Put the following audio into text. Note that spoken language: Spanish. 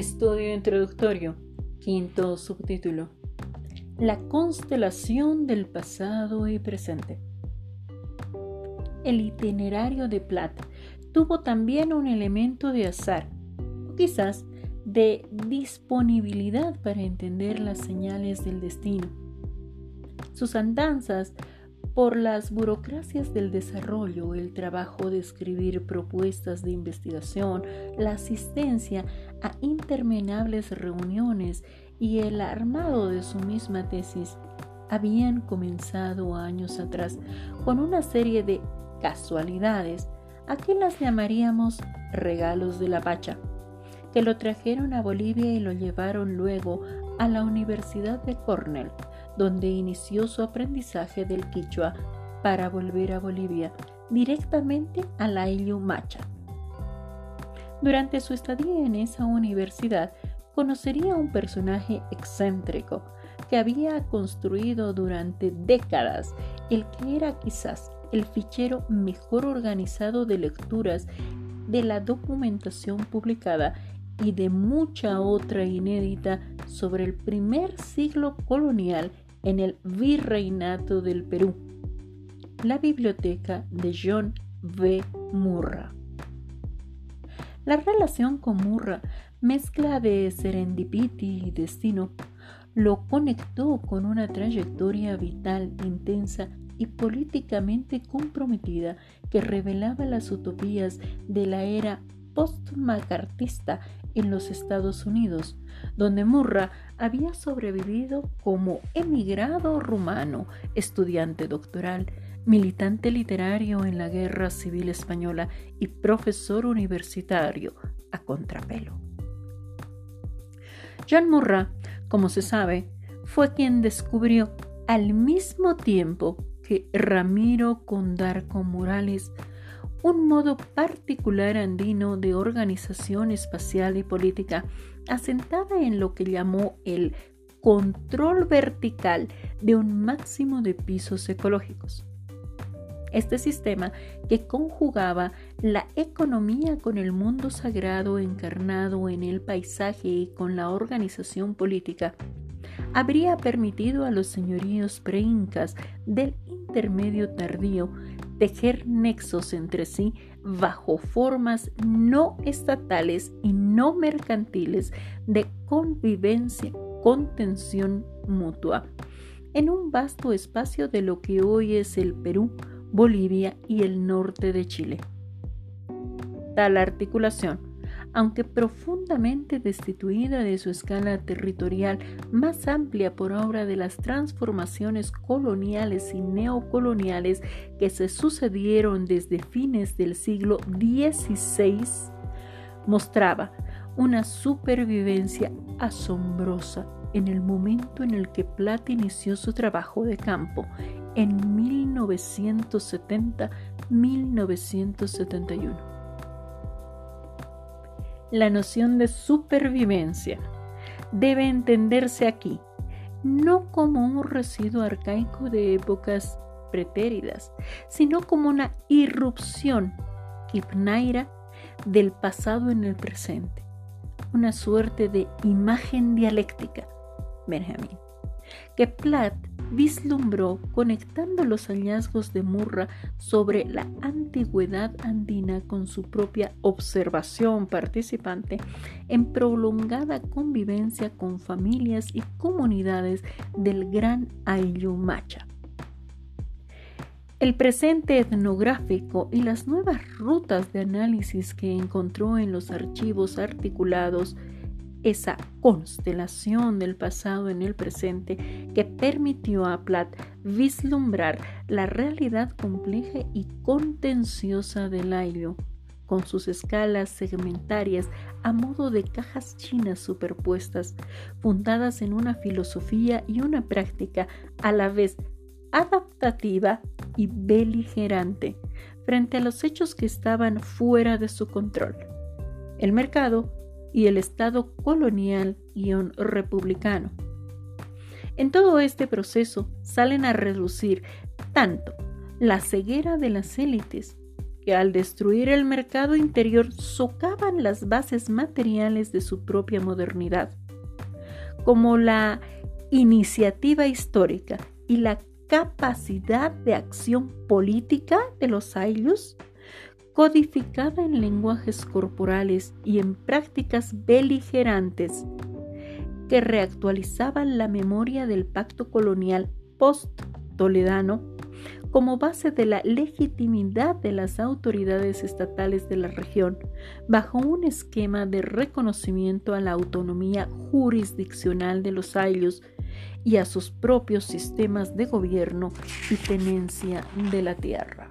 Estudio introductorio. Quinto subtítulo. La constelación del pasado y presente. El itinerario de Platt tuvo también un elemento de azar, o quizás de disponibilidad para entender las señales del destino. Sus andanzas por las burocracias del desarrollo, el trabajo de escribir propuestas de investigación, la asistencia a interminables reuniones y el armado de su misma tesis habían comenzado años atrás con una serie de casualidades a que las llamaríamos regalos de la pacha, que lo trajeron a Bolivia y lo llevaron luego a la Universidad de Cornell donde inició su aprendizaje del quichua para volver a Bolivia directamente a la Macha. Durante su estadía en esa universidad, conocería a un personaje excéntrico que había construido durante décadas el que era quizás el fichero mejor organizado de lecturas de la documentación publicada y de mucha otra inédita sobre el primer siglo colonial en el Virreinato del Perú, la biblioteca de John V. Murra. La relación con Murra, mezcla de serendipity y destino, lo conectó con una trayectoria vital intensa y políticamente comprometida que revelaba las utopías de la era post-macartista en los Estados Unidos, donde Murra había sobrevivido como emigrado rumano, estudiante doctoral, militante literario en la Guerra Civil Española y profesor universitario a contrapelo. John Murra, como se sabe, fue quien descubrió al mismo tiempo que Ramiro Condarco Morales un modo particular andino de organización espacial y política asentada en lo que llamó el control vertical de un máximo de pisos ecológicos. Este sistema, que conjugaba la economía con el mundo sagrado encarnado en el paisaje y con la organización política, habría permitido a los señoríos preincas del intermedio tardío tejer nexos entre sí bajo formas no estatales y no mercantiles de convivencia, contención mutua, en un vasto espacio de lo que hoy es el Perú, Bolivia y el norte de Chile. Tal articulación aunque profundamente destituida de su escala territorial más amplia por obra de las transformaciones coloniales y neocoloniales que se sucedieron desde fines del siglo XVI, mostraba una supervivencia asombrosa en el momento en el que Plata inició su trabajo de campo en 1970-1971 la noción de supervivencia. Debe entenderse aquí no como un residuo arcaico de épocas pretéridas, sino como una irrupción hipnaira del pasado en el presente, una suerte de imagen dialéctica, Benjamin, que Platt vislumbró conectando los hallazgos de Murra sobre la antigüedad andina con su propia observación participante en prolongada convivencia con familias y comunidades del Gran Ayumacha. El presente etnográfico y las nuevas rutas de análisis que encontró en los archivos articulados esa constelación del pasado en el presente que permitió a Platt vislumbrar la realidad compleja y contenciosa del aire, con sus escalas segmentarias a modo de cajas chinas superpuestas, fundadas en una filosofía y una práctica a la vez adaptativa y beligerante frente a los hechos que estaban fuera de su control. El mercado, y el Estado colonial y republicano. En todo este proceso salen a reducir tanto la ceguera de las élites, que al destruir el mercado interior socavan las bases materiales de su propia modernidad, como la iniciativa histórica y la capacidad de acción política de los ayllus, codificada en lenguajes corporales y en prácticas beligerantes que reactualizaban la memoria del pacto colonial post-toledano como base de la legitimidad de las autoridades estatales de la región, bajo un esquema de reconocimiento a la autonomía jurisdiccional de los ayllus y a sus propios sistemas de gobierno y tenencia de la tierra.